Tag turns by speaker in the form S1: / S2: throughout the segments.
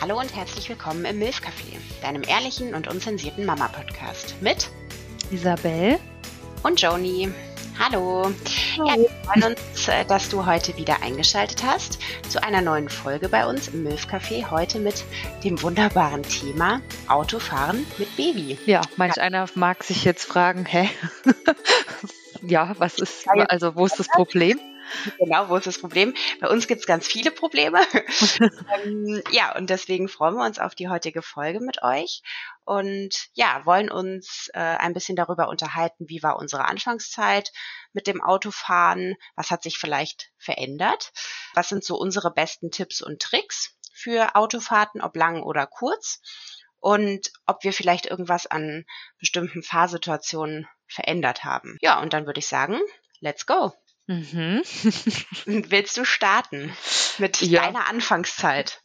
S1: Hallo und herzlich willkommen im Milf Café, deinem ehrlichen und unzensierten Mama-Podcast mit
S2: Isabel
S1: und Joni. Hallo.
S2: Hallo.
S1: Ja, wir freuen uns, äh, dass du heute wieder eingeschaltet hast zu einer neuen Folge bei uns im Milf Café. Heute mit dem wunderbaren Thema Autofahren mit Baby.
S2: Ja, manch einer mag sich jetzt fragen, hä? ja, was ist, also wo ist das Problem?
S1: Genau, wo ist das Problem? Bei uns gibt es ganz viele Probleme. ähm, ja, und deswegen freuen wir uns auf die heutige Folge mit euch und ja, wollen uns äh, ein bisschen darüber unterhalten, wie war unsere Anfangszeit mit dem Autofahren, was hat sich vielleicht verändert, was sind so unsere besten Tipps und Tricks für Autofahrten, ob lang oder kurz und ob wir vielleicht irgendwas an bestimmten Fahrsituationen verändert haben. Ja, und dann würde ich sagen, let's go.
S2: Mhm.
S1: Willst du starten mit
S2: Ja.
S1: deiner Anfangszeit?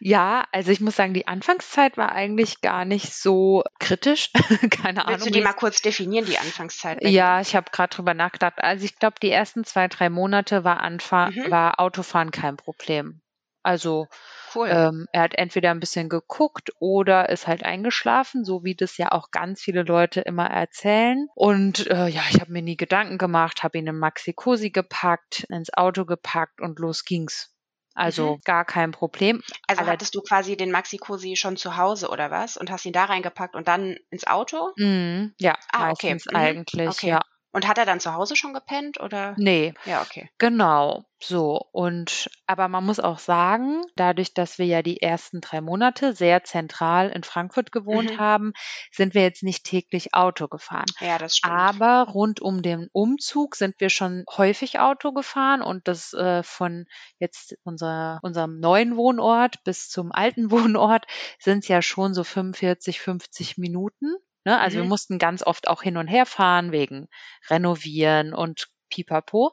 S2: Ja, also ich muss sagen, die Anfangszeit war eigentlich gar nicht so kritisch. Keine Ahnung.
S1: Willst du die mal kurz definieren, die Anfangszeit?
S2: Ja, ich habe gerade drüber nachgedacht. Also ich glaube, die ersten zwei, drei Monate war, Anfa
S1: Mhm.
S2: war Autofahren kein Problem. Also
S1: Cool.
S2: ähm, er hat entweder ein bisschen geguckt oder ist halt eingeschlafen, so wie das ja auch ganz viele Leute immer erzählen. Und äh, ja, ich habe mir nie Gedanken gemacht, habe ihn in Maxi Cosi gepackt, ins Auto gepackt und los ging's. Also gar kein Problem.
S1: also
S2: aller-
S1: hattest du quasi den Maxi Cosi schon zu Hause oder was und hast ihn da reingepackt und dann ins Auto?
S2: Mhm, ja,
S1: Ah, okay.
S2: meistens
S1: Mhm,
S2: eigentlich,
S1: okay.
S2: ja.
S1: Und hat er dann zu Hause schon gepennt oder?
S2: Nee,
S1: Ja, okay.
S2: Genau, so. Und aber man muss auch sagen, dadurch, dass wir ja die ersten drei Monate sehr zentral in Frankfurt gewohnt
S1: Mhm.
S2: haben, sind wir jetzt nicht täglich Auto gefahren.
S1: Ja, das stimmt.
S2: Aber rund um den Umzug sind wir schon häufig Auto gefahren und das äh, von jetzt unser, unserem neuen Wohnort bis zum alten Wohnort sind es ja schon so 45, 50 Minuten. Ne? Also wir
S1: Mhm.
S2: mussten ganz oft auch hin und her fahren wegen Renovieren und Pipapo.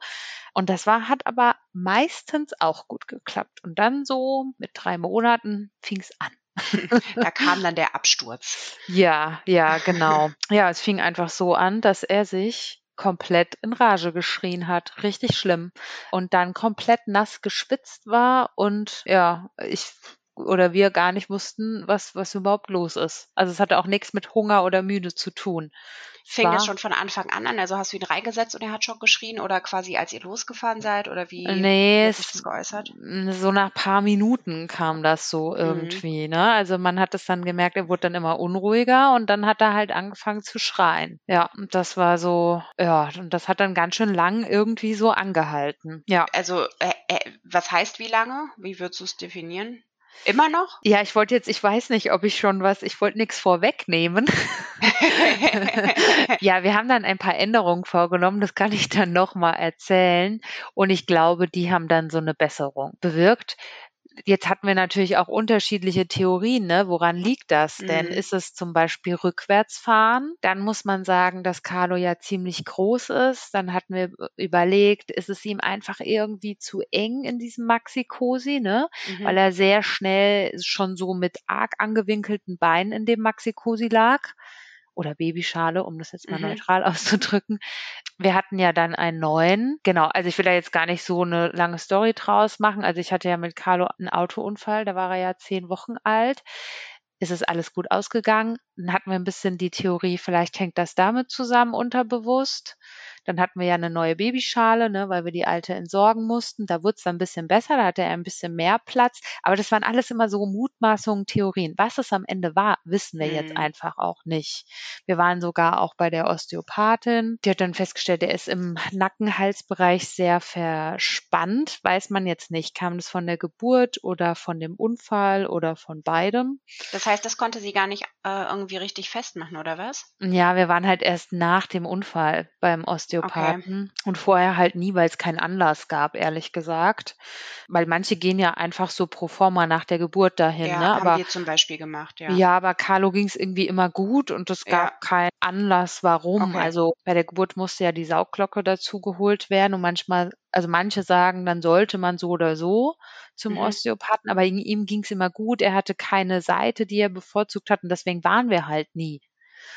S2: Und das war, hat aber meistens auch gut geklappt. Und dann so mit drei Monaten fing es an.
S1: Da kam dann der Absturz.
S2: Ja, ja, genau. Ja, es fing einfach so an, dass er sich komplett in Rage geschrien hat. Richtig schlimm. Und dann komplett nass geschwitzt war und ja, ich oder wir gar nicht wussten, was, was überhaupt los ist. Also es hatte auch nichts mit Hunger oder müde zu tun.
S1: Fing das schon von Anfang an an? Also hast du ihn reingesetzt und er hat schon geschrien oder quasi als ihr losgefahren seid oder wie,
S2: Nee,
S1: hat sich das geäußert?
S2: so nach paar Minuten kam das so
S1: Mhm.
S2: irgendwie, ne? Also man hat es dann gemerkt, er wurde dann immer unruhiger und dann hat er halt angefangen zu schreien. Ja, und das war so, ja, und das hat dann ganz schön lang irgendwie so angehalten. Ja.
S1: Also, äh, äh, was heißt wie lange? Wie würdest du es definieren? Immer noch?
S2: Ja, ich wollte jetzt, ich weiß nicht, ob ich schon was, ich wollte nichts vorwegnehmen. ja, wir haben dann ein paar Änderungen vorgenommen, das kann ich dann nochmal erzählen. Und ich glaube, die haben dann so eine Besserung bewirkt. Jetzt hatten wir natürlich auch unterschiedliche Theorien, ne? Woran liegt das denn?
S1: Mhm.
S2: Ist es zum Beispiel Rückwärtsfahren? Dann muss man sagen, dass Carlo ja ziemlich groß ist. Dann hatten wir überlegt, ist es ihm einfach irgendwie zu eng in diesem Maxi-Cosi, ne?
S1: Mhm.
S2: weil er sehr schnell schon so mit arg angewinkelten Beinen in dem Maxi-Cosi lag. Oder Babyschale, um das jetzt mal
S1: Mhm.
S2: neutral auszudrücken. Wir hatten ja dann einen neuen. Genau, also ich will da jetzt gar nicht so eine lange Story draus machen. Also ich hatte ja mit Carlo einen Autounfall, da war er ja zehn Wochen alt. Ist es alles gut ausgegangen? Dann hatten wir ein bisschen die Theorie, vielleicht hängt das damit zusammen unterbewusst. Dann hatten wir ja eine neue Babyschale, ne, weil wir die alte entsorgen mussten. Da wurde es dann ein bisschen besser, da hatte er ein bisschen mehr Platz. Aber das waren alles immer so Mutmaßungen, Theorien. Was es am Ende war, wissen wir jetzt
S1: Mhm.
S2: einfach auch nicht. Wir waren sogar auch bei der Osteopathin. Die hat dann festgestellt, er ist im Nacken-Halsbereich sehr verspannt. Weiß man jetzt nicht. Kam das von der Geburt oder von dem Unfall oder von beidem?
S1: Das heißt, das konnte sie gar nicht äh, irgendwie richtig festmachen, oder was?
S2: Ja, wir waren halt erst nach dem Unfall beim Osteopathen und vorher halt nie, weil es keinen Anlass gab, ehrlich gesagt. Weil manche gehen ja einfach so pro forma nach der Geburt dahin,
S1: ja,
S2: ne?
S1: haben
S2: Aber
S1: wir zum Beispiel gemacht, ja.
S2: ja. aber Carlo ging es irgendwie immer gut und es gab
S1: Ja.
S2: keinen Anlass, warum.
S1: Okay.
S2: Also bei der Geburt musste ja die Saugglocke dazu geholt werden und manchmal, also manche sagen, dann sollte man so oder so zum
S1: Mhm.
S2: Osteopathen, aber ihm, ihm ging es immer gut. Er hatte keine Seite, die er bevorzugt hat und deswegen waren wir halt nie.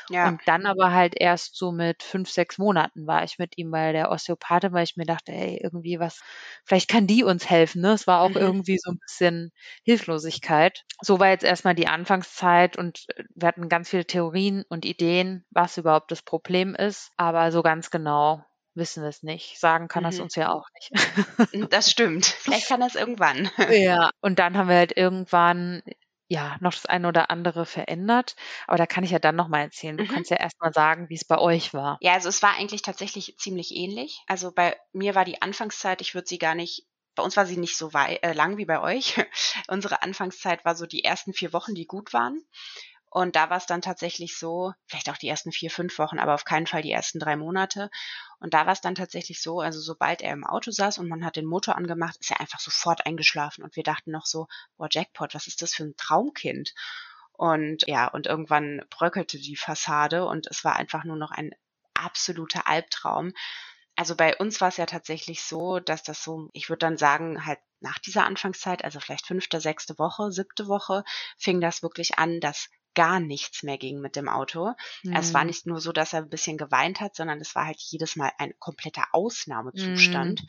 S2: Ja. Und dann aber halt erst so mit fünf, sechs Monaten war ich mit ihm bei der Osteopathin, weil ich mir dachte, ey, irgendwie was, vielleicht kann die uns helfen. Ne? Es war auch mhm. irgendwie so ein bisschen Hilflosigkeit. So war jetzt erstmal die Anfangszeit und wir hatten ganz viele Theorien und Ideen, was überhaupt das Problem ist. Aber so ganz genau wissen wir es nicht. Sagen kann mhm. das uns ja auch nicht.
S1: Das stimmt. Vielleicht kann das irgendwann.
S2: Ja, und dann haben wir halt irgendwann ja noch das eine oder andere verändert. Aber da kann ich ja dann nochmal erzählen. Du mhm. kannst ja erstmal sagen, wie es bei euch war.
S1: Ja, also es war eigentlich tatsächlich ziemlich ähnlich. Also bei mir war die Anfangszeit, ich würde sie gar nicht bei uns war sie nicht so weit, äh, lang wie bei euch. Unsere Anfangszeit war so die ersten vier Wochen, die gut waren. Und da war es dann tatsächlich so, vielleicht auch die ersten vier, fünf Wochen, aber auf keinen Fall die ersten drei Monate. Und da war es dann tatsächlich so, also sobald er im Auto saß und man hat den Motor angemacht, ist er einfach sofort eingeschlafen. Und wir dachten noch so, boah, Jackpot, was ist das für ein Traumkind? Und ja, und irgendwann bröckelte die Fassade und es war einfach nur noch ein absoluter Albtraum. Also bei uns war es ja tatsächlich so, dass das so, ich würde dann sagen, halt nach dieser Anfangszeit, also vielleicht fünfte, sechste Woche, siebte Woche, fing das wirklich an, dass gar nichts mehr ging mit dem Auto. Mhm. Es war mhm. nicht nur so, dass er ein bisschen geweint hat, sondern es war halt jedes Mal ein kompletter Ausnahmezustand.
S2: Mhm.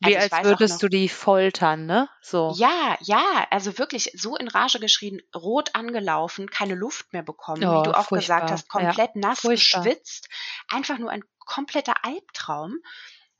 S2: Wie also als würdest noch, du die foltern, ne? So.
S1: Ja, ja, also wirklich so in Rage geschrien, rot angelaufen, keine Luft mehr bekommen, oh, wie du auch furchtbar. gesagt hast, komplett ja, nass furchtbar. geschwitzt, einfach nur ein kompletter Albtraum.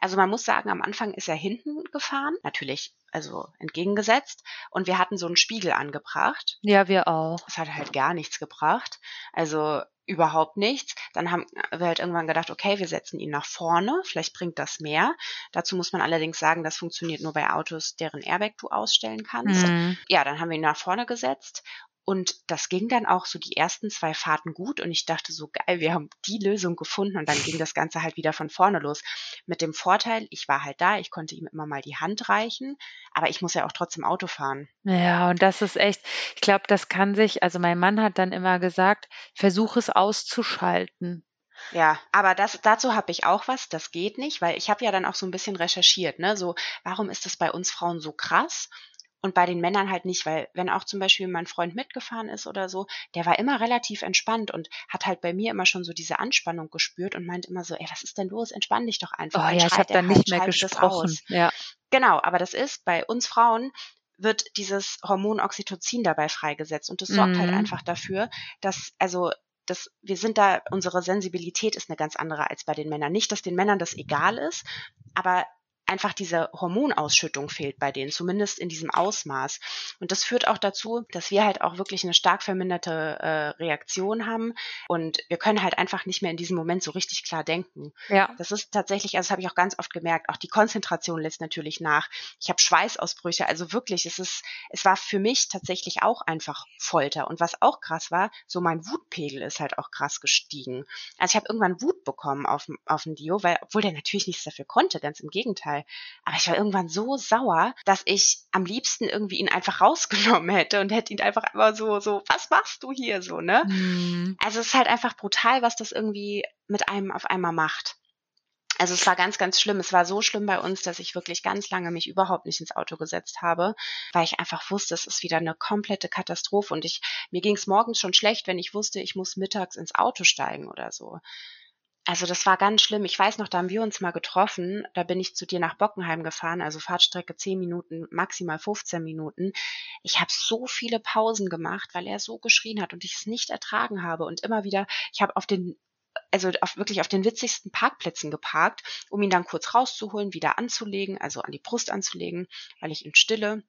S1: Also man muss sagen, am Anfang ist er hinten gefahren, natürlich also entgegengesetzt. Und wir hatten so einen Spiegel angebracht.
S2: Ja, wir auch.
S1: Das hat halt gar nichts gebracht. Also überhaupt nichts. Dann haben wir halt irgendwann gedacht, okay, wir setzen ihn nach vorne, vielleicht bringt das mehr. Dazu muss man allerdings sagen, das funktioniert nur bei Autos, deren Airbag du ausstellen kannst. Mhm. Ja, dann haben wir ihn nach vorne gesetzt und das ging dann auch so die ersten zwei Fahrten gut und ich dachte so geil, wir haben die Lösung gefunden und dann ging das Ganze halt wieder von vorne los. Mit dem Vorteil, ich war halt da, ich konnte ihm immer mal die Hand reichen, aber ich muss ja auch trotzdem Auto fahren.
S2: Ja, und das ist echt, ich glaube, das kann sich, also mein Mann hat dann immer gesagt, versuch es auszuschalten.
S1: Ja, aber das, dazu habe ich auch was, das geht nicht, weil ich habe ja dann auch so ein bisschen recherchiert, ne? So, warum ist das bei uns Frauen so krass? Und bei den Männern halt nicht, weil wenn auch zum Beispiel mein Freund mitgefahren ist oder so, der war immer relativ entspannt und hat halt bei mir immer schon so diese Anspannung gespürt und meint immer so, ey, was ist denn los? Entspann dich doch einfach.
S2: Oh ja, ich habe dann halt, nicht mehr gesprochen. Ja.
S1: Genau, aber das ist bei uns Frauen wird dieses Hormon Oxytocin dabei freigesetzt und das sorgt halt mhm. halt einfach dafür, dass also das, wir sind da, unsere Sensibilität ist eine ganz andere als bei den Männern. Nicht, dass den Männern das egal ist, aber einfach diese Hormonausschüttung fehlt bei denen, zumindest in diesem Ausmaß. Und das führt auch dazu, dass wir halt auch wirklich eine stark verminderte äh, Reaktion haben und wir können halt einfach nicht mehr in diesem Moment so richtig klar denken. Ja. Das ist tatsächlich, also das habe ich auch ganz oft gemerkt, auch die Konzentration lässt natürlich nach. Ich habe Schweißausbrüche, also wirklich, es ist, es war für mich tatsächlich auch einfach Folter. Und was auch krass war, so mein Wutpegel ist halt auch krass gestiegen. Also ich habe irgendwann Wut bekommen auf, auf den Dio, weil, obwohl der natürlich nichts dafür konnte, ganz im Gegenteil. Fall. Aber ich war irgendwann so sauer, dass ich am liebsten irgendwie ihn einfach rausgenommen hätte und hätte ihn einfach immer so, so, was machst du hier so, ne? Mhm. Also es ist halt einfach brutal, was das irgendwie mit einem auf einmal macht. Also es war ganz, ganz schlimm. Es war so schlimm bei uns, dass ich wirklich ganz lange mich überhaupt nicht ins Auto gesetzt habe, weil ich einfach wusste, es ist wieder eine komplette Katastrophe. Und ich, mir ging es morgens schon schlecht, wenn ich wusste, ich muss mittags ins Auto steigen oder so. Also das war ganz schlimm. Ich weiß noch, da haben wir uns mal getroffen. Da bin ich zu dir nach Bockenheim gefahren, also Fahrtstrecke 10 Minuten, maximal 15 Minuten. Ich habe so viele Pausen gemacht, weil er so geschrien hat und ich es nicht ertragen habe. Und immer wieder, ich habe auf den also auf, wirklich auf den witzigsten Parkplätzen geparkt, um ihn dann kurz rauszuholen, wieder anzulegen, also an die Brust anzulegen, weil ich ihn stille.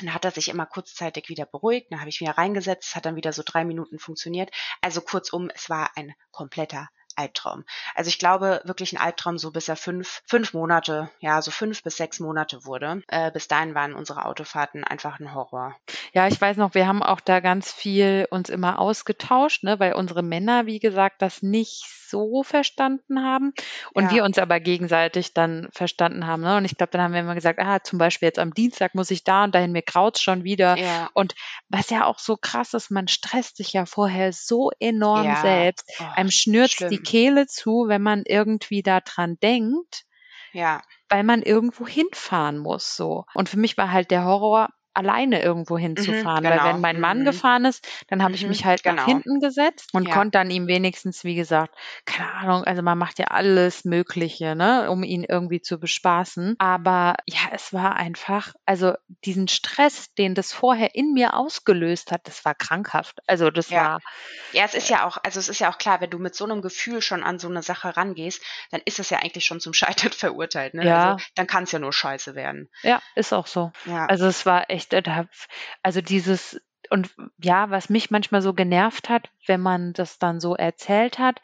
S1: Dann hat er sich immer kurzzeitig wieder beruhigt, dann habe ich wieder reingesetzt, hat dann wieder so drei Minuten funktioniert. Also kurzum, es war ein kompletter Albtraum. Also ich glaube wirklich ein Albtraum, so bis er fünf, fünf Monate, ja, so fünf bis sechs Monate wurde. Äh, bis dahin waren unsere Autofahrten einfach ein Horror.
S2: Ja, ich weiß noch, wir haben auch da ganz viel uns immer ausgetauscht, ne, weil unsere Männer, wie gesagt, das nicht so verstanden haben und ja. wir uns aber gegenseitig dann verstanden haben. Ne? Und ich glaube, dann haben wir immer gesagt, ah, zum Beispiel jetzt am Dienstag muss ich da und dahin, mir kraut's schon wieder. Ja. Und was ja auch so krass ist, man stresst sich ja vorher so enorm ja. selbst. Oh, Einem schnürt die Kehle zu, wenn man irgendwie da dran denkt. Ja. Weil man irgendwo hinfahren muss, so. Und für mich war halt der Horror, alleine irgendwo hinzufahren.
S1: Mhm,
S2: Weil
S1: genau.
S2: wenn mein Mann
S1: Mhm.
S2: gefahren ist, dann habe ich
S1: Mhm,
S2: mich halt nach
S1: genau.
S2: hinten gesetzt und
S1: Ja.
S2: konnte dann ihm wenigstens, wie gesagt, keine Ahnung, also man macht ja alles Mögliche, ne, um ihn irgendwie zu bespaßen. Aber ja, es war einfach, also diesen Stress, den das vorher in mir ausgelöst hat, das war krankhaft. Also das
S1: Ja.
S2: war,
S1: Ja, es ist ja auch, also es ist ja auch klar, wenn du mit so einem Gefühl schon an so eine Sache rangehst, dann ist es ja eigentlich schon zum Scheitern verurteilt. Ne?
S2: Ja.
S1: Also dann kann es ja nur scheiße werden.
S2: ja, ist auch so.
S1: Ja.
S2: Also es war echt, da- also dieses und ja, was mich manchmal so genervt hat, wenn man das dann so erzählt hat,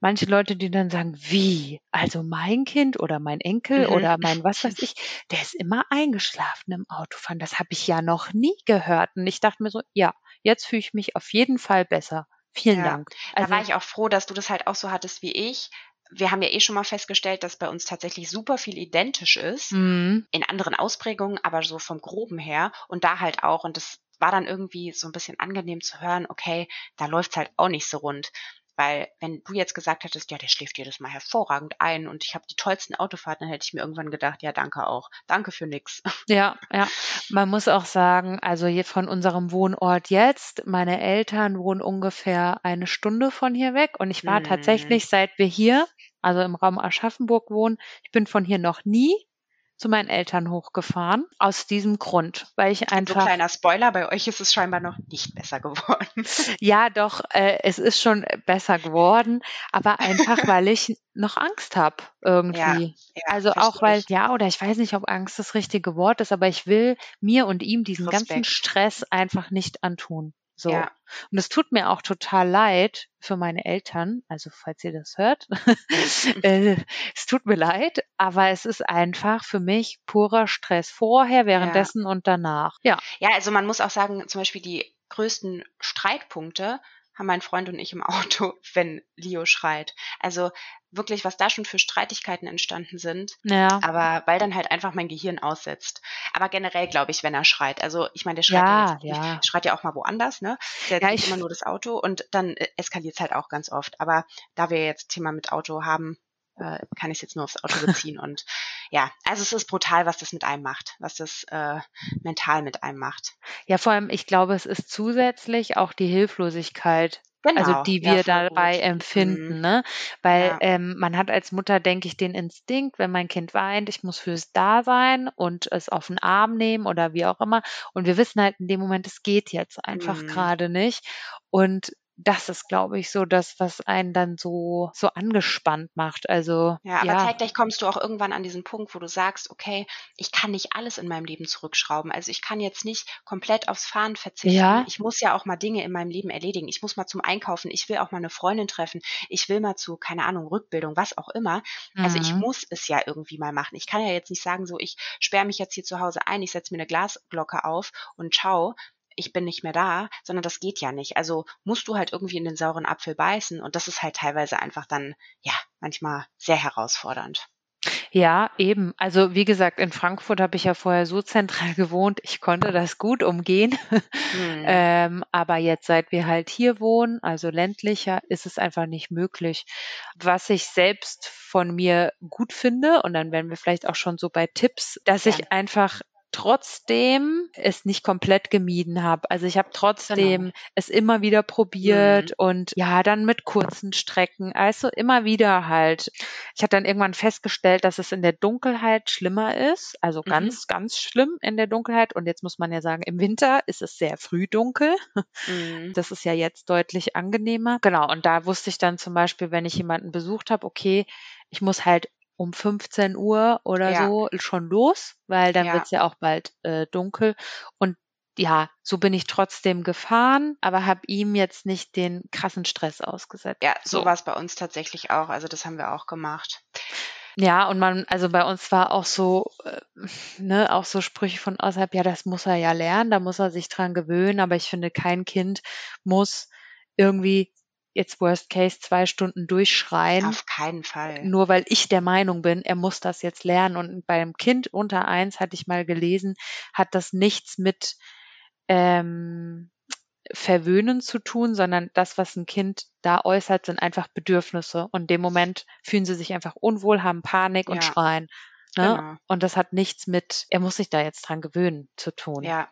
S2: manche Leute, die dann sagen, wie? Also mein Kind oder mein Enkel
S1: Mhm.
S2: oder mein was weiß ich, der ist immer eingeschlafen im Autofahren. Das habe ich ja noch nie gehört. Und ich dachte mir so, ja, jetzt fühle ich mich auf jeden Fall besser. Vielen
S1: Ja.
S2: Dank.
S1: Da
S2: Also,
S1: war ich auch froh, dass du das halt auch so hattest wie ich. Wir haben ja eh schon mal festgestellt, dass bei uns tatsächlich super viel identisch ist.
S2: mm,
S1: in anderen Ausprägungen, aber so vom Groben her und da halt auch. Und das war dann irgendwie so ein bisschen angenehm zu hören, okay, da läuft's halt auch nicht so rund. Weil wenn du jetzt gesagt hättest, ja, der schläft jedes Mal hervorragend ein und ich habe die tollsten Autofahrten, dann hätte ich mir irgendwann gedacht, ja, danke auch. Danke für nix.
S2: Ja, ja. Man muss auch sagen, also von unserem Wohnort jetzt, meine Eltern wohnen ungefähr eine Stunde von hier weg und ich war
S1: Mhm.
S2: tatsächlich, seit wir hier, also im Raum Aschaffenburg wohnen, ich bin von hier noch nie zu meinen Eltern hochgefahren. Aus diesem Grund, weil ich
S1: So
S2: einfach,
S1: kleiner Spoiler, bei euch ist es scheinbar noch nicht besser geworden.
S2: ja doch, äh, es ist schon besser geworden, aber einfach, weil ich noch Angst habe irgendwie.
S1: Ja,
S2: Also
S1: verstehe
S2: auch weil,
S1: ich.
S2: ja, oder ich weiß nicht, ob Angst das richtige Wort ist, aber ich will mir und ihm diesen ganzen
S1: Respekt.
S2: Stress einfach nicht antun. So.
S1: Ja.
S2: Und es tut mir auch total leid für meine Eltern, also falls ihr das hört. äh, es tut mir leid, aber es ist einfach für mich purer Stress vorher, währenddessen und danach. Ja.
S1: Ja, also man muss auch sagen, zum Beispiel die größten Streitpunkte haben mein Freund und ich im Auto, wenn Leo schreit. Also wirklich, was da schon für Streitigkeiten entstanden sind.
S2: Ja.
S1: Aber weil dann halt einfach mein Gehirn aussetzt. Aber generell glaube ich, wenn er schreit. Also ich meine, der schreit ja,
S2: Ja, ja.
S1: schreit ja auch mal woanders, ne? Der
S2: Ja,
S1: ja,
S2: ich-
S1: immer nur das Auto und dann äh, eskaliert es halt auch ganz oft. Aber da wir jetzt Thema mit Auto haben, äh, kann ich es jetzt nur aufs Auto beziehen. und ja, also es ist brutal, was das mit einem macht, was das äh, mental mit einem macht.
S2: Ja, vor allem, ich glaube, es ist zusätzlich auch die Hilflosigkeit,
S1: Genau.
S2: also die
S1: ja,
S2: wir
S1: voll
S2: dabei
S1: gut.
S2: empfinden,
S1: Mhm.
S2: ne? Weil
S1: Ja.
S2: ähm, man hat als Mutter, denke ich, den Instinkt, wenn mein Kind weint, ich muss fürs da sein und es auf den Arm nehmen oder wie auch immer. Und wir wissen halt in dem Moment, es geht jetzt einfach
S1: Mhm.
S2: gerade nicht. Und das ist, glaube ich, so das, was einen dann so so angespannt macht. Also
S1: Ja, aber
S2: ja,
S1: zeitgleich kommst du auch irgendwann an diesen Punkt, wo du sagst, okay, ich kann nicht alles in meinem Leben zurückschrauben. Also ich kann jetzt nicht komplett aufs Fahren verzichten.
S2: Ja.
S1: Ich muss ja auch mal Dinge in meinem Leben erledigen. Ich muss mal zum Einkaufen. Ich will auch mal eine Freundin treffen. Ich will mal zu, keine Ahnung, Rückbildung, was auch immer. Also ich
S2: mhm.
S1: muss es ja irgendwie mal machen. Ich kann ja jetzt nicht sagen, so, ich sperre mich jetzt hier zu Hause ein, ich setze mir eine Glasglocke auf und ciao. Ich bin nicht mehr da, sondern das geht ja nicht. Also musst du halt irgendwie in den sauren Apfel beißen und das ist halt teilweise einfach dann, ja, manchmal sehr herausfordernd.
S2: Ja, eben. Also wie gesagt, in Frankfurt habe ich ja vorher so zentral gewohnt, ich konnte das gut umgehen.
S1: Hm.
S2: ähm, aber jetzt, seit wir halt hier wohnen, also ländlicher, ist es einfach nicht möglich. Was ich selbst von mir gut finde, und dann wären wir vielleicht auch schon so bei Tipps, dass
S1: Gerne.
S2: ich einfach trotzdem es nicht komplett gemieden habe. Also ich habe trotzdem
S1: Genau.
S2: es immer wieder
S1: Mhm.
S2: probiert und ja, dann mit kurzen Strecken, also immer wieder halt. Ich hatte dann irgendwann festgestellt, dass es in der Dunkelheit schlimmer ist, also
S1: Mhm.
S2: ganz, ganz schlimm in der Dunkelheit. Und jetzt muss man ja sagen, im Winter ist es sehr früh dunkel.
S1: Mhm.
S2: Das ist ja jetzt deutlich angenehmer. Genau, und da wusste ich dann zum Beispiel, wenn ich jemanden besucht habe, okay, ich muss halt um 15 Uhr oder
S1: Ja.
S2: so schon los, weil dann
S1: Ja.
S2: wird's ja auch bald äh, dunkel. Und ja, so bin ich trotzdem gefahren, aber habe ihm jetzt nicht den krassen Stress ausgesetzt.
S1: Ja, so
S2: So.
S1: war es bei uns tatsächlich auch. Also das haben wir auch gemacht.
S2: Ja, und man, also bei uns war auch so, äh, ne, auch so Sprüche von außerhalb, ja, das muss er ja lernen, da muss er sich dran gewöhnen, aber ich finde, kein Kind muss irgendwie jetzt Worst Case zwei Stunden durchschreien,
S1: Auf keinen Fall.
S2: nur weil ich der Meinung bin, er muss das jetzt lernen. Und beim Kind unter eins, hatte ich mal gelesen, hat das nichts mit ähm, Verwöhnen zu tun, sondern das, was ein Kind da äußert, sind einfach Bedürfnisse. Und in dem Moment fühlen sie sich einfach unwohl, haben Panik und
S1: Ja.
S2: schreien. Ne?
S1: Genau.
S2: Und das hat nichts mit, er muss sich da jetzt dran gewöhnen, zu tun.
S1: Ja.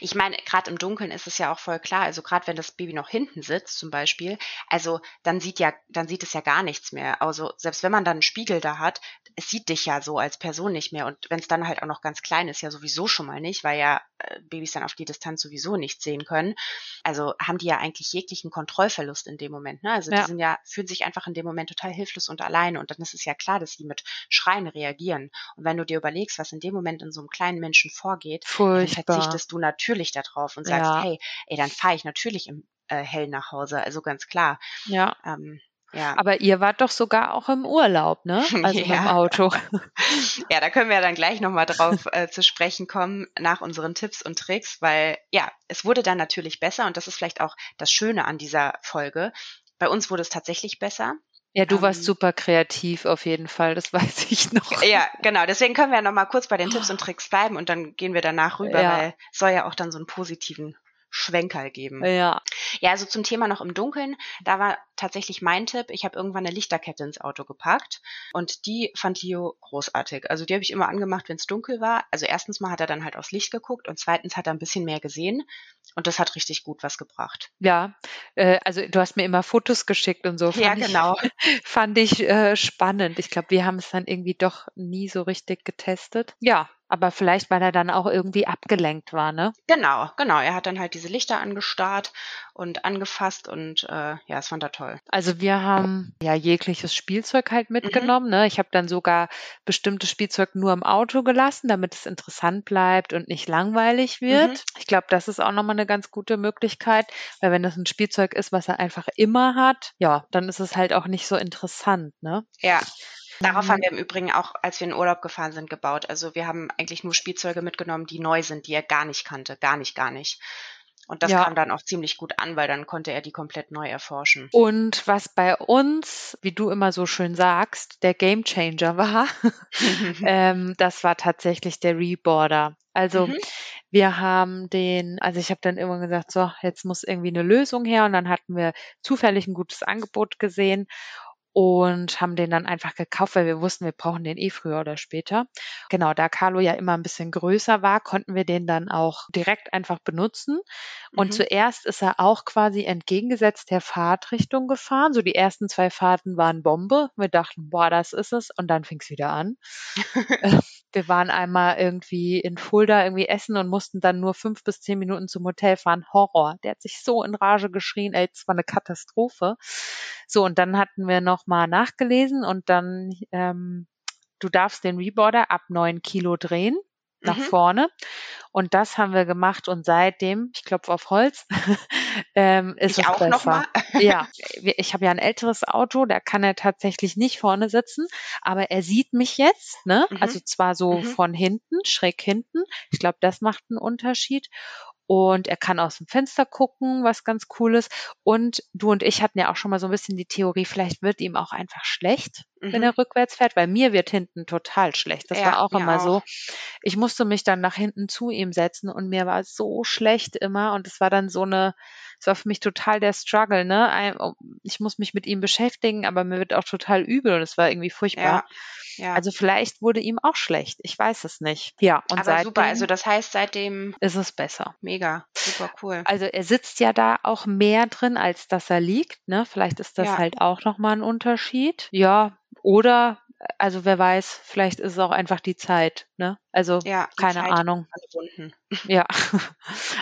S1: Ich meine, gerade im Dunkeln ist es ja auch voll klar, also gerade wenn das Baby noch hinten sitzt zum Beispiel, also dann sieht ja, dann sieht es ja gar nichts mehr. Also selbst wenn man dann einen Spiegel da hat, es sieht dich ja so als Person nicht mehr. Und wenn es dann halt auch noch ganz klein ist, ja sowieso schon mal nicht, weil ja äh, Babys dann auf die Distanz sowieso nicht sehen können. Also haben die ja eigentlich jeglichen Kontrollverlust in dem Moment. Ne? Also ja. die sind ja, fühlen sich einfach in dem Moment total hilflos und alleine. Und dann ist es ja klar, dass sie mit Schreien reagieren. Und wenn du dir überlegst, was in dem Moment in so einem kleinen Menschen vorgeht, Furchtbar. verzichtest du natürlich darauf und sagst, ja. hey, ey, dann fahre ich natürlich im äh, Hell nach Hause. Also ganz klar.
S2: Ja. Ähm, ja. Aber ihr wart doch sogar auch im Urlaub, ne? Also ja. im Auto.
S1: ja, da können wir dann gleich nochmal drauf äh, zu sprechen kommen nach unseren Tipps und Tricks, weil ja, es wurde dann natürlich besser und das ist vielleicht auch das Schöne an dieser Folge. Bei uns wurde es tatsächlich besser.
S2: Ja, du warst ähm, super kreativ auf jeden Fall, das weiß ich noch.
S1: Ja, genau. Deswegen können wir ja nochmal kurz bei den Tipps und Tricks bleiben und dann gehen wir danach rüber, ja. weil es soll ja auch dann so einen positiven Schwenker geben.
S2: Ja.
S1: Ja, also zum Thema noch im Dunkeln, da war tatsächlich mein Tipp, ich habe irgendwann eine Lichterkette ins Auto gepackt und die fand Leo großartig. Also die habe ich immer angemacht, wenn es dunkel war. Also erstens mal hat er dann halt aufs Licht geguckt und zweitens hat er ein bisschen mehr gesehen und das hat richtig gut was gebracht.
S2: Ja, äh, also du hast mir immer Fotos geschickt und so.
S1: ja, genau.
S2: Ich, fand ich äh, spannend. Ich glaube, wir haben es dann irgendwie doch nie so richtig getestet. Ja, aber vielleicht, weil er dann auch irgendwie abgelenkt war, ne?
S1: Genau, genau. Er hat dann halt diese Lichter angestarrt und angefasst und äh, ja, es fand er toll.
S2: Also wir haben ja jegliches Spielzeug halt mhm. mitgenommen. Mhm. Ne? Ich habe dann sogar bestimmtes Spielzeug nur im Auto gelassen, damit es interessant bleibt und nicht langweilig wird. Mhm. Ich glaube, das ist auch nochmal eine ganz gute Möglichkeit, weil wenn das ein Spielzeug ist, was er einfach immer hat, ja, dann ist es halt auch nicht so interessant, ne?
S1: Ja. Darauf haben mhm. wir im Übrigen auch, als wir in Urlaub gefahren sind, gebaut. Also wir haben eigentlich nur Spielzeuge mitgenommen, die neu sind, die er gar nicht kannte. Gar nicht, gar nicht. Und das ja. kam dann auch ziemlich gut an, weil dann konnte er die komplett neu erforschen.
S2: Und was bei uns, wie du immer so schön sagst, der Gamechanger war, ähm, das war tatsächlich der Reboarder. Also mhm. wir haben den, also ich habe dann immer gesagt, so, jetzt muss irgendwie eine Lösung her. Und dann hatten wir zufällig ein gutes Angebot gesehen und haben den dann einfach gekauft, weil wir wussten, wir brauchen den eh früher oder später. Genau, da Carlo ja immer ein bisschen größer war, konnten wir den dann auch direkt einfach benutzen. Und mhm. zuerst ist er auch quasi entgegengesetzt der Fahrtrichtung gefahren. So die ersten zwei Fahrten waren Bombe. Wir dachten, boah, das ist es. Und dann fing es wieder an. Äh, wir waren einmal irgendwie in Fulda irgendwie essen und mussten dann nur fünf bis zehn Minuten zum Hotel fahren. Horror. Der hat sich so in Rage geschrien, ey, es war eine Katastrophe. So, und dann hatten wir nochmal nachgelesen und dann, ähm, du darfst den Reboarder ab neun Kilo drehen nach mhm. vorne. Und das haben wir gemacht und seitdem, ich klopfe auf Holz, ähm, ist
S1: ich
S2: es
S1: auch
S2: besser.
S1: Noch mal?
S2: ja, ich habe ja ein älteres Auto, da kann er tatsächlich nicht vorne sitzen, aber er sieht mich jetzt, ne? Mhm. Also zwar so mhm. von hinten, schräg hinten. Ich glaube, das macht einen Unterschied und er kann aus dem Fenster gucken, was ganz cool ist. Und du und ich hatten ja auch schon mal so ein bisschen die Theorie, vielleicht wird ihm auch einfach schlecht, mhm. wenn er rückwärts fährt, weil mir wird hinten total schlecht. Das ja, war auch immer auch. so. Ich musste mich dann nach hinten zu ihm setzen und mir war so schlecht immer und es war dann so eine, es war für mich total der Struggle, ne? Oh, ich muss mich mit ihm beschäftigen, aber mir wird auch total übel und es war irgendwie furchtbar. Ja, ja. Also vielleicht wurde ihm auch schlecht. Ich weiß es nicht. Ja,
S1: und aber seitdem super. Also das heißt, seitdem
S2: ist es besser.
S1: Mega, super cool.
S2: Also er sitzt ja da auch mehr drin, als dass er liegt. Ne? Vielleicht ist das ja. halt auch nochmal ein Unterschied. Ja, oder also wer weiß, vielleicht ist es auch einfach die Zeit, ne? Also ja, keine Zeit Ahnung. Ja,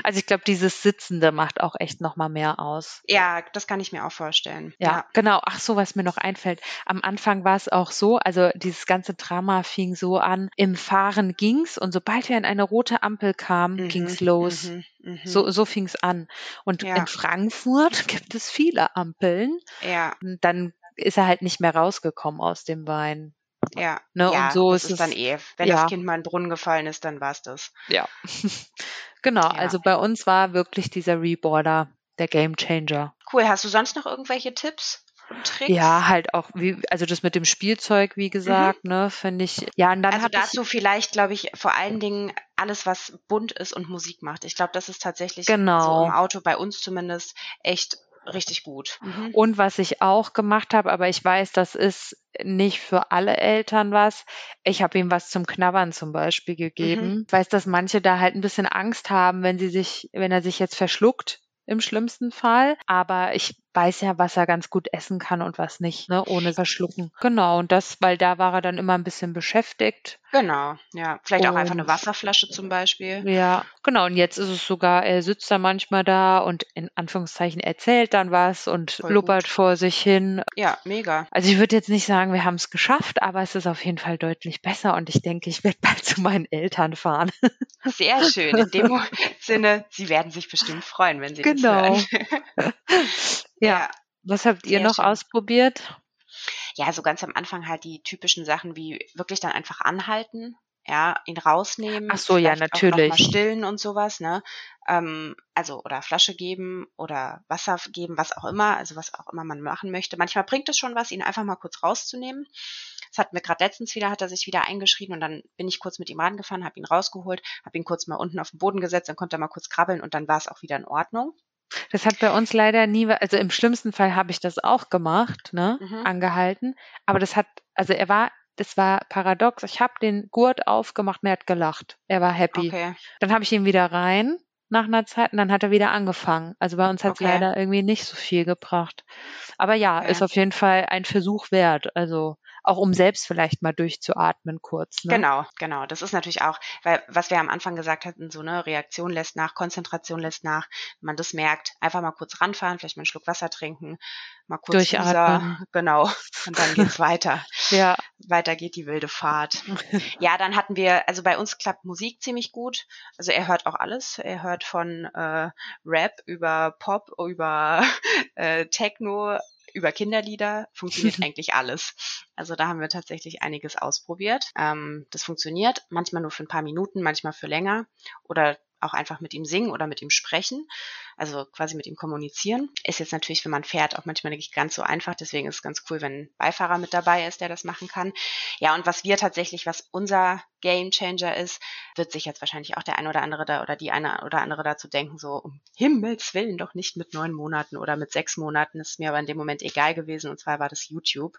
S2: also ich glaube, dieses Sitzende macht auch echt noch mal mehr aus.
S1: Ja, das kann ich mir auch vorstellen.
S2: Ja, ja, genau. Ach so, was mir noch einfällt. Am Anfang war es auch so, also dieses ganze Drama fing so an. Im Fahren ging's und sobald wir in eine rote Ampel kamen, mhm, ging's los. Mhm, mh. So, so fing's an. Und ja. in Frankfurt gibt es viele Ampeln.
S1: Ja.
S2: Und dann ist er halt nicht mehr rausgekommen aus dem Wein.
S1: Ja,
S2: ne?
S1: ja
S2: und so
S1: das ist, es dann eh. Wenn ja. das Kind mal in den Brunnen gefallen ist, dann war es das.
S2: Ja. genau, ja. also bei uns war wirklich dieser Reboarder der Game Changer.
S1: Cool. Hast du sonst noch irgendwelche Tipps? Tricks?
S2: Ja, halt auch, wie, also das mit dem Spielzeug, wie gesagt, mhm. ne, finde ich. Ja, und dann
S1: also dazu ich, vielleicht, glaube ich, vor allen Dingen alles, was bunt ist und Musik macht. Ich glaube, das ist tatsächlich
S2: genau.
S1: so im Auto bei uns zumindest echt richtig gut.
S2: Mhm. Und was ich auch gemacht habe, aber ich weiß, das ist nicht für alle Eltern was. Ich habe ihm was zum Knabbern zum Beispiel gegeben. Mhm. Ich weiß, dass manche da halt ein bisschen Angst haben, wenn sie sich, wenn er sich jetzt verschluckt im schlimmsten Fall. Aber ich weiß ja, was er ganz gut essen kann und was nicht, ne, ohne verschlucken. Genau, und das, weil da war er dann immer ein bisschen beschäftigt.
S1: Genau, ja. Vielleicht und, auch einfach eine Wasserflasche zum Beispiel.
S2: Ja, genau. Und jetzt ist es sogar, er sitzt da manchmal da und in Anführungszeichen erzählt dann was und Voll blubbert gut. vor sich hin.
S1: Ja, mega.
S2: Also ich würde jetzt nicht sagen, wir haben es geschafft, aber es ist auf jeden Fall deutlich besser und ich denke, ich werde bald zu meinen Eltern fahren.
S1: Sehr schön. In dem Sinne, sie werden sich bestimmt freuen, wenn sie genau. das hören.
S2: Ja. Was habt ihr noch schön. ausprobiert?
S1: Ja, so ganz am Anfang halt die typischen Sachen wie wirklich dann einfach anhalten, ja, ihn rausnehmen.
S2: Ach so, ja, natürlich.
S1: Auch mal stillen und sowas, ne? Ähm, also, oder Flasche geben oder Wasser geben, was auch immer, also was auch immer man machen möchte. Manchmal bringt es schon was, ihn einfach mal kurz rauszunehmen. Das hatten wir gerade letztens wieder, hat er sich wieder eingeschrien und dann bin ich kurz mit ihm rangefahren, habe ihn rausgeholt, habe ihn kurz mal unten auf den Boden gesetzt, dann konnte er mal kurz krabbeln und dann war es auch wieder in Ordnung.
S2: Das hat bei uns leider nie, also im schlimmsten Fall habe ich das auch gemacht, ne, mhm. angehalten. Aber das hat, also er war, das war paradox. Ich habe den Gurt aufgemacht und er hat gelacht. Er war happy. Okay. Dann habe ich ihn wieder rein nach einer Zeit und dann hat er wieder angefangen. Also bei uns hat es okay. leider irgendwie nicht so viel gebracht. Aber ja, okay. ist auf jeden Fall ein Versuch wert. Also auch um selbst vielleicht mal durchzuatmen kurz.
S1: Ne? Genau, genau. Das ist natürlich auch, weil was wir am Anfang gesagt hatten, so eine Reaktion lässt nach, Konzentration lässt nach. Wenn man das merkt, einfach mal kurz ranfahren, vielleicht mal einen Schluck Wasser trinken, mal kurz
S2: durchatmen.
S1: Dieser, genau. Und dann geht's weiter.
S2: ja.
S1: Weiter geht die wilde Fahrt. ja, dann hatten wir, also bei uns klappt Musik ziemlich gut. Also er hört auch alles. Er hört von äh, Rap über Pop, über äh, Techno, über Kinderlieder funktioniert eigentlich alles. Also da haben wir tatsächlich einiges ausprobiert. Ähm, das funktioniert manchmal nur für ein paar Minuten, manchmal für länger oder auch einfach mit ihm singen oder mit ihm sprechen, also quasi mit ihm kommunizieren. Ist jetzt natürlich, wenn man fährt, auch manchmal nicht ganz so einfach. Deswegen ist es ganz cool, wenn ein Beifahrer mit dabei ist, der das machen kann. Ja, und was wir tatsächlich, was unser Game Changer ist, wird sich jetzt wahrscheinlich auch der eine oder andere da oder die eine oder andere dazu denken, so um Himmels Willen doch nicht mit neun Monaten oder mit sechs Monaten, ist mir aber in dem Moment egal gewesen und zwar war das YouTube.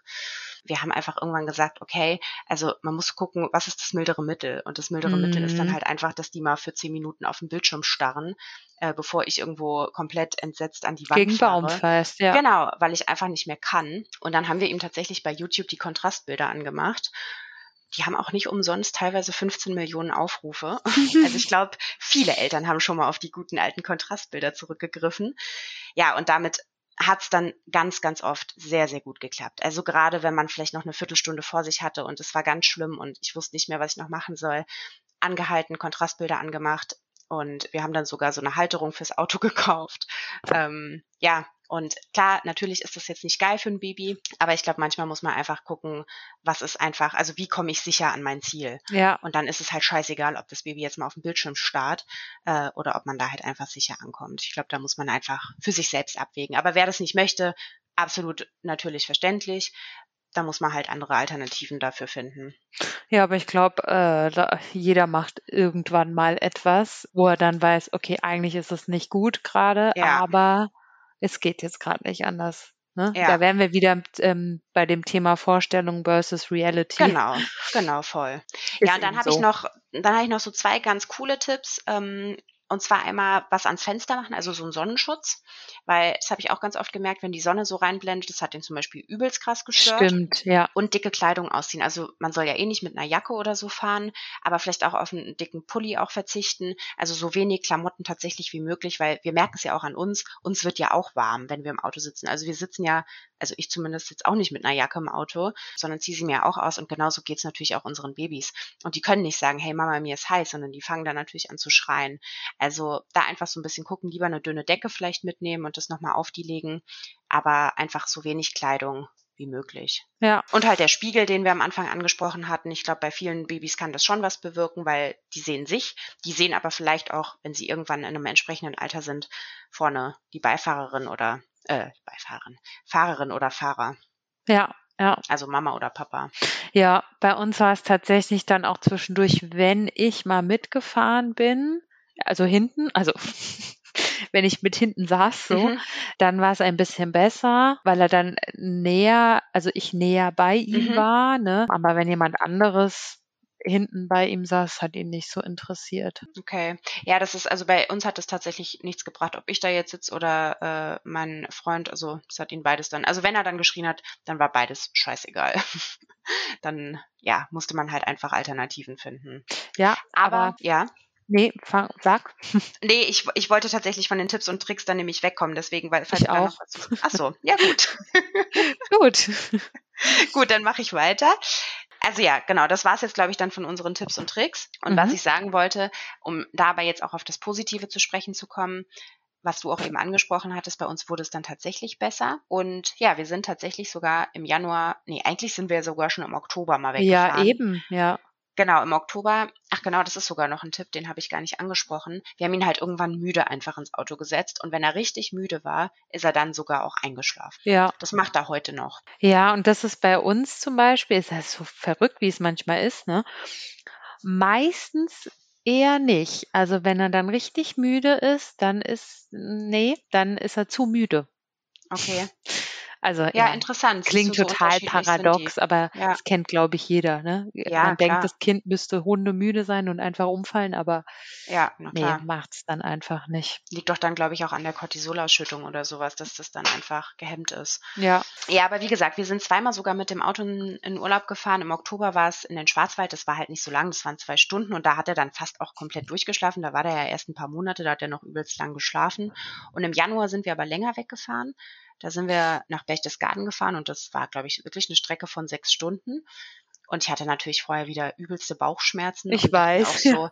S1: Wir haben einfach irgendwann gesagt, okay, also man muss gucken, was ist das mildere Mittel? Und das mildere mhm. Mittel ist dann mhm. halt einfach, dass die mal für zehn Minuten auf dem Bildschirm starren, äh, bevor ich irgendwo komplett entsetzt an die Wand
S2: Gegen fahre. Baum fest, ja.
S1: Genau, weil ich einfach nicht mehr kann. Und dann haben wir ihm tatsächlich bei YouTube die Kontrastbilder angemacht die haben auch nicht umsonst teilweise 15 Millionen Aufrufe. Also ich glaube, viele Eltern haben schon mal auf die guten alten Kontrastbilder zurückgegriffen. Ja, und damit hat es dann ganz, ganz oft sehr, sehr gut geklappt. Also gerade wenn man vielleicht noch eine Viertelstunde vor sich hatte und es war ganz schlimm und ich wusste nicht mehr, was ich noch machen soll, angehalten, Kontrastbilder angemacht und wir haben dann sogar so eine Halterung fürs Auto gekauft. Ähm, ja, und klar, natürlich ist das jetzt nicht geil für ein Baby, aber ich glaube, manchmal muss man einfach gucken, was ist einfach, also wie komme ich sicher an mein Ziel?
S2: Ja.
S1: Und dann ist es halt scheißegal, ob das Baby jetzt mal auf dem Bildschirm starrt äh, oder ob man da halt einfach sicher ankommt. Ich glaube, da muss man einfach für sich selbst abwägen. Aber wer das nicht möchte, absolut natürlich verständlich. Da muss man halt andere Alternativen dafür finden.
S2: Ja, aber ich glaube, äh, jeder macht irgendwann mal etwas, wo er dann weiß, okay, eigentlich ist es nicht gut gerade, ja. aber es geht jetzt gerade nicht anders. Ne? Ja. Da wären wir wieder ähm, bei dem Thema Vorstellung versus Reality.
S1: Genau, genau, voll. Ist ja, und dann habe so. ich noch, dann habe ich noch so zwei ganz coole Tipps. Ähm, und zwar einmal was ans Fenster machen, also so ein Sonnenschutz, weil das habe ich auch ganz oft gemerkt, wenn die Sonne so reinblendet, das hat den zum Beispiel übelst krass gestört.
S2: Stimmt, ja.
S1: Und dicke Kleidung ausziehen. Also man soll ja eh nicht mit einer Jacke oder so fahren, aber vielleicht auch auf einen dicken Pulli auch verzichten. Also so wenig Klamotten tatsächlich wie möglich, weil wir merken es ja auch an uns. Uns wird ja auch warm, wenn wir im Auto sitzen. Also wir sitzen ja also ich zumindest jetzt auch nicht mit einer Jacke im Auto, sondern ziehe sie mir auch aus und genauso geht's natürlich auch unseren Babys. Und die können nicht sagen, hey Mama, mir ist heiß, sondern die fangen dann natürlich an zu schreien. Also da einfach so ein bisschen gucken, lieber eine dünne Decke vielleicht mitnehmen und das nochmal auf die legen, aber einfach so wenig Kleidung wie möglich.
S2: Ja.
S1: Und halt der Spiegel, den wir am Anfang angesprochen hatten. Ich glaube, bei vielen Babys kann das schon was bewirken, weil die sehen sich. Die sehen aber vielleicht auch, wenn sie irgendwann in einem entsprechenden Alter sind, vorne die Beifahrerin oder äh, Beifahrerin, Fahrerin oder Fahrer.
S2: Ja, ja.
S1: Also Mama oder Papa.
S2: Ja, bei uns war es tatsächlich dann auch zwischendurch, wenn ich mal mitgefahren bin, also hinten, also wenn ich mit hinten saß, so, mhm. dann war es ein bisschen besser, weil er dann näher, also ich näher bei ihm mhm. war, ne? Aber wenn jemand anderes hinten bei ihm saß, hat ihn nicht so interessiert.
S1: Okay. Ja, das ist, also bei uns hat das tatsächlich nichts gebracht, ob ich da jetzt sitze oder äh, mein Freund, also das hat ihn beides dann. Also wenn er dann geschrien hat, dann war beides scheißegal. dann, ja, musste man halt einfach Alternativen finden.
S2: Ja, aber, aber
S1: ja.
S2: Nee, fang, sag.
S1: Nee, ich, ich wollte tatsächlich von den Tipps und Tricks dann nämlich wegkommen, deswegen, weil
S2: falls ich auch. Noch
S1: was, ach so, ja gut.
S2: gut.
S1: gut, dann mache ich weiter. Also ja, genau, das war es jetzt, glaube ich, dann von unseren Tipps und Tricks. Und mhm. was ich sagen wollte, um dabei jetzt auch auf das Positive zu sprechen zu kommen, was du auch eben angesprochen hattest, bei uns wurde es dann tatsächlich besser. Und ja, wir sind tatsächlich sogar im Januar, nee, eigentlich sind wir sogar schon im Oktober mal weggefahren.
S2: Ja, eben, ja.
S1: Genau, im Oktober, ach genau, das ist sogar noch ein Tipp, den habe ich gar nicht angesprochen. Wir haben ihn halt irgendwann müde einfach ins Auto gesetzt und wenn er richtig müde war, ist er dann sogar auch eingeschlafen.
S2: Ja.
S1: Das macht er heute noch.
S2: Ja, und das ist bei uns zum Beispiel, ist das so verrückt, wie es manchmal ist, ne? Meistens eher nicht. Also wenn er dann richtig müde ist, dann ist, nee, dann ist er zu müde.
S1: Okay.
S2: Also
S1: ja, ja interessant.
S2: Klingt so total paradox, aber ja. das kennt, glaube ich, jeder. Ne? Ja, Man klar. denkt, das Kind müsste hundemüde sein und einfach umfallen, aber
S1: ja,
S2: nee, macht es dann einfach nicht.
S1: Liegt doch dann, glaube ich, auch an der Cortisolausschüttung oder sowas, dass das dann einfach gehemmt ist.
S2: Ja.
S1: Ja, aber wie gesagt, wir sind zweimal sogar mit dem Auto in, in Urlaub gefahren. Im Oktober war es in den Schwarzwald, das war halt nicht so lang, das waren zwei Stunden und da hat er dann fast auch komplett durchgeschlafen. Da war der ja erst ein paar Monate, da hat er noch übelst lang geschlafen. Und im Januar sind wir aber länger weggefahren. Da sind wir nach Berchtesgaden gefahren und das war, glaube ich, wirklich eine Strecke von sechs Stunden. Und ich hatte natürlich vorher wieder übelste Bauchschmerzen.
S2: Ich weiß.
S1: So,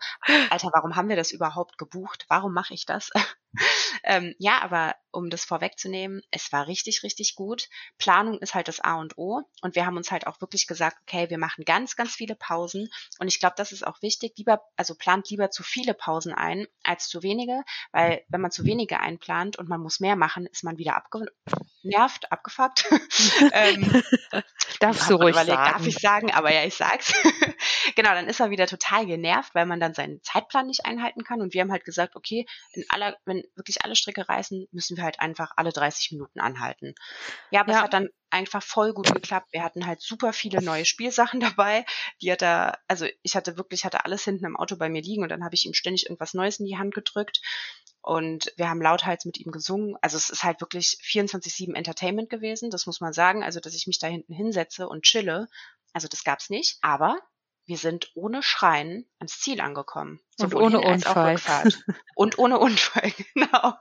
S1: Alter, warum haben wir das überhaupt gebucht? Warum mache ich das? ähm, ja, aber um das vorwegzunehmen, es war richtig, richtig gut. Planung ist halt das A und O. Und wir haben uns halt auch wirklich gesagt, okay, wir machen ganz, ganz viele Pausen. Und ich glaube, das ist auch wichtig. Lieber, also plant lieber zu viele Pausen ein als zu wenige, weil wenn man zu wenige einplant und man muss mehr machen, ist man wieder abgenervt, abgefuckt. ähm,
S2: Darfst du ruhig überlegt, sagen.
S1: Darf ich sagen, aber ja, ich sag's. genau, dann ist man wieder total genervt, weil man dann seinen Zeitplan nicht einhalten kann. Und wir haben halt gesagt, okay, aller, wenn wirklich alle Stricke reißen, müssen wir halt einfach alle 30 Minuten anhalten. Ja, aber ja. es hat dann einfach voll gut geklappt. Wir hatten halt super viele neue Spielsachen dabei. Die hat er, also ich hatte wirklich, hatte alles hinten im Auto bei mir liegen und dann habe ich ihm ständig irgendwas Neues in die Hand gedrückt. Und wir haben lauthals mit ihm gesungen. Also es ist halt wirklich 24-7 Entertainment gewesen, das muss man sagen. Also, dass ich mich da hinten hinsetze und chille. Also das gab's nicht. Aber wir sind ohne Schreien ans Ziel angekommen.
S2: Und ohne Unfall.
S1: Und ohne Unfall, genau.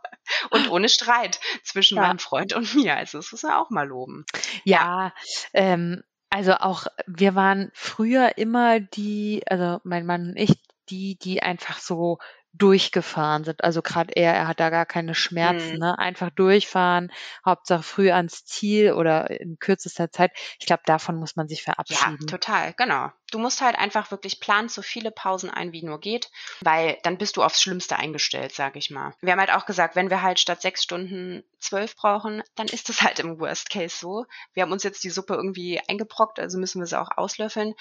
S1: Und ohne Streit zwischen ja. meinem Freund und mir. Also das muss man auch mal loben.
S2: Ja, ja. Ähm, also auch wir waren früher immer die, also mein Mann und ich, die, die einfach so durchgefahren sind. Also gerade er, er hat da gar keine Schmerzen, mhm. ne? Einfach durchfahren, Hauptsache früh ans Ziel oder in kürzester Zeit. Ich glaube, davon muss man sich verabschieden.
S1: Ja, total, genau. Du musst halt einfach wirklich planen, so viele Pausen ein, wie nur geht, weil dann bist du aufs Schlimmste eingestellt, sag ich mal. Wir haben halt auch gesagt, wenn wir halt statt sechs Stunden zwölf brauchen, dann ist es halt im Worst Case so. Wir haben uns jetzt die Suppe irgendwie eingebrockt, also müssen wir sie auch auslöffeln.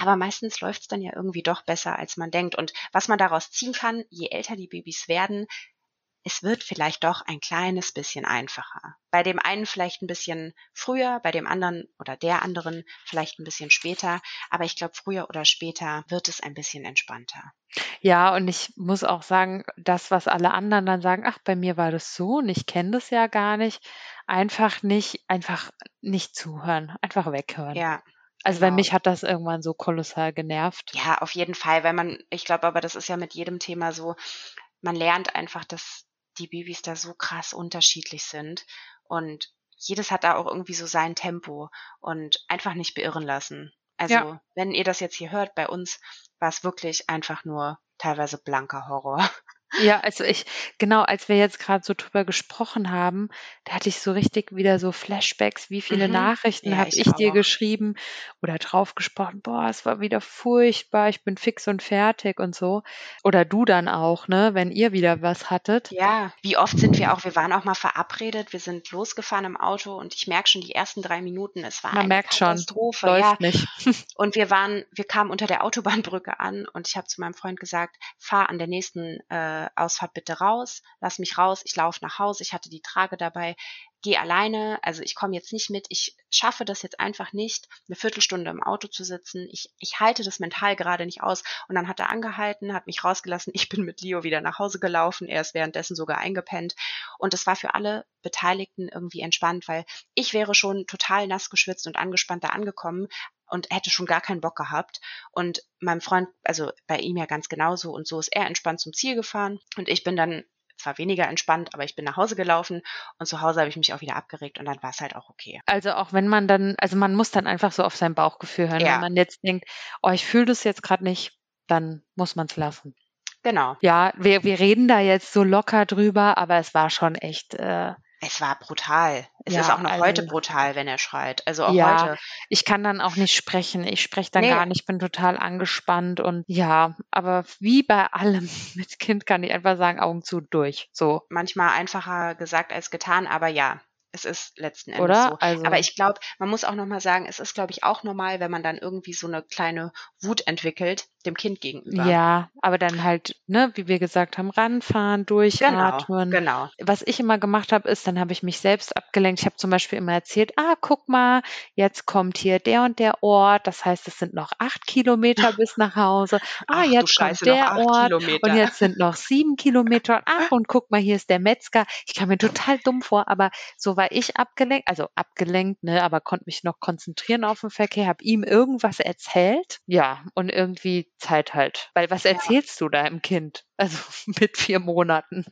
S1: Aber meistens läuft es dann ja irgendwie doch besser, als man denkt. Und was man daraus ziehen kann, je älter die Babys werden, es wird vielleicht doch ein kleines bisschen einfacher. Bei dem einen vielleicht ein bisschen früher, bei dem anderen oder der anderen vielleicht ein bisschen später. Aber ich glaube, früher oder später wird es ein bisschen entspannter.
S2: Ja, und ich muss auch sagen, das, was alle anderen dann sagen, ach, bei mir war das so und ich kenne das ja gar nicht, einfach nicht, einfach nicht zuhören, einfach weghören.
S1: Ja,
S2: also genau. bei mich hat das irgendwann so kolossal genervt.
S1: Ja, auf jeden Fall, weil man, ich glaube aber, das ist ja mit jedem Thema so, man lernt einfach, dass die Babys da so krass unterschiedlich sind und jedes hat da auch irgendwie so sein Tempo und einfach nicht beirren lassen. Also, ja. wenn ihr das jetzt hier hört, bei uns war es wirklich einfach nur teilweise blanker Horror.
S2: Ja, also ich, genau, als wir jetzt gerade so drüber gesprochen haben, da hatte ich so richtig wieder so Flashbacks, wie viele Mhm. Nachrichten Ja, habe ich ich dir geschrieben oder drauf gesprochen, boah, es war wieder furchtbar, ich bin fix und fertig und so. Oder du dann auch, ne, wenn ihr wieder was hattet.
S1: Ja, wie oft sind wir auch, wir waren auch mal verabredet, wir sind losgefahren im Auto und ich merke schon die ersten drei Minuten, es war
S2: Man
S1: eine
S2: merkt schon,
S1: Katastrophe.
S2: Ja,
S1: läuft nicht. und wir waren, wir kamen unter der Autobahnbrücke an und ich habe zu meinem Freund gesagt, fahr an der nächsten äh, äh, Ausfahrt bitte raus, lass mich raus, ich laufe nach Hause, ich hatte die Trage dabei, geh alleine, also ich komme jetzt nicht mit, ich schaffe das jetzt einfach nicht, eine Viertelstunde im Auto zu sitzen, ich, ich halte das mental gerade nicht aus. Und dann hat er angehalten, hat mich rausgelassen, ich bin mit Leo wieder nach Hause gelaufen, er ist währenddessen sogar eingepennt. Und es war für alle Beteiligten irgendwie entspannt, weil ich wäre schon total nass geschwitzt und angespannt da angekommen, und hätte schon gar keinen Bock gehabt. Und meinem Freund, also bei ihm ja ganz genauso. Und so ist er entspannt zum Ziel gefahren. Und ich bin dann zwar weniger entspannt, aber ich bin nach Hause gelaufen und zu Hause habe ich mich auch wieder abgeregt und dann war es halt auch okay.
S2: Also auch wenn man dann, also man muss dann einfach so auf sein Bauchgefühl hören. Ja. Wenn man jetzt denkt, oh, ich fühle das jetzt gerade nicht, dann muss man es lassen.
S1: Genau.
S2: Ja, wir, wir reden da jetzt so locker drüber, aber es war schon echt äh,
S1: es war brutal. Es ja, ist auch noch also, heute brutal, wenn er schreit. Also auch
S2: ja,
S1: heute.
S2: Ich kann dann auch nicht sprechen. Ich spreche dann nee. gar nicht, bin total angespannt und ja, aber wie bei allem mit Kind kann ich einfach sagen, Augen zu durch. So.
S1: Manchmal einfacher gesagt als getan, aber ja, es ist letzten Endes
S2: Oder?
S1: so.
S2: Also,
S1: Aber ich glaube, man muss auch nochmal sagen, es ist, glaube ich, auch normal, wenn man dann irgendwie so eine kleine Wut entwickelt, dem Kind gegenüber.
S2: Ja, aber dann halt, ne, wie wir gesagt haben, ranfahren, durchatmen.
S1: Genau, genau.
S2: Was ich immer gemacht habe, ist, dann habe ich mich selbst abgelenkt. Ich habe zum Beispiel immer erzählt, ah, guck mal, jetzt kommt hier der und der Ort. Das heißt, es sind noch acht Kilometer bis nach Hause. Ah, Ach, jetzt kommt der Ort. Kilometer. Und jetzt sind noch sieben Kilometer. Ach, und guck mal, hier ist der Metzger. Ich kam mir total dumm vor, aber so war ich abgelenkt, also abgelenkt, ne, aber konnte mich noch konzentrieren auf den Verkehr, habe ihm irgendwas erzählt. Ja, und irgendwie Zeit halt. Weil was erzählst du deinem Kind? Also mit vier Monaten.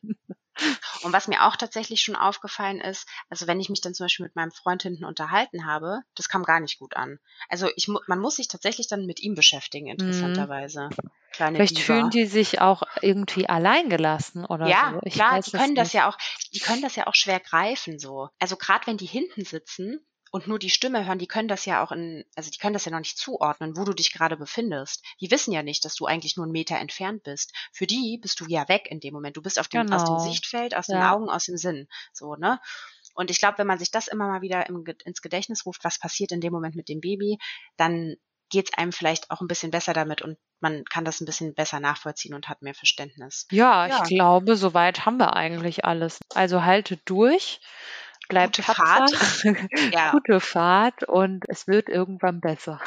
S1: Und was mir auch tatsächlich schon aufgefallen ist, also wenn ich mich dann zum Beispiel mit meinem Freund hinten unterhalten habe, das kam gar nicht gut an. Also ich, man muss sich tatsächlich dann mit ihm beschäftigen, mhm. interessanterweise.
S2: Kleine Vielleicht Diva. fühlen die sich auch irgendwie alleingelassen oder
S1: ja,
S2: so.
S1: Ich klar, die können das ja auch, die können das ja auch schwer greifen so. Also gerade wenn die hinten sitzen und nur die Stimme hören, die können das ja auch in, also die können das ja noch nicht zuordnen, wo du dich gerade befindest. Die wissen ja nicht, dass du eigentlich nur einen Meter entfernt bist. Für die bist du ja weg in dem Moment. Du bist auf dem, genau. aus dem genau. Sichtfeld, aus ja. den Augen, aus dem Sinn. So, ne? Und ich glaube, wenn man sich das immer mal wieder im, ins Gedächtnis ruft, was passiert in dem Moment mit dem Baby, dann geht es einem vielleicht auch ein bisschen besser damit und man kann das ein bisschen besser nachvollziehen und hat mehr Verständnis.
S2: Ja, ja. ich glaube, soweit haben wir eigentlich alles. Also halte durch bleibt
S1: Gute Fahrt.
S2: ja. Gute Fahrt und es wird irgendwann besser.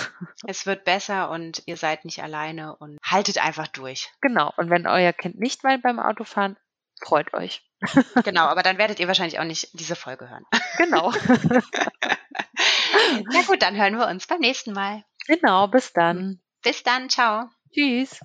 S1: Es wird besser und ihr seid nicht alleine und haltet einfach durch.
S2: Genau. Und wenn euer Kind nicht weint beim Autofahren, freut euch.
S1: Genau, aber dann werdet ihr wahrscheinlich auch nicht diese Folge hören.
S2: Genau.
S1: Na gut, dann hören wir uns beim nächsten Mal.
S2: Genau, bis dann.
S1: Bis dann, ciao.
S2: Tschüss.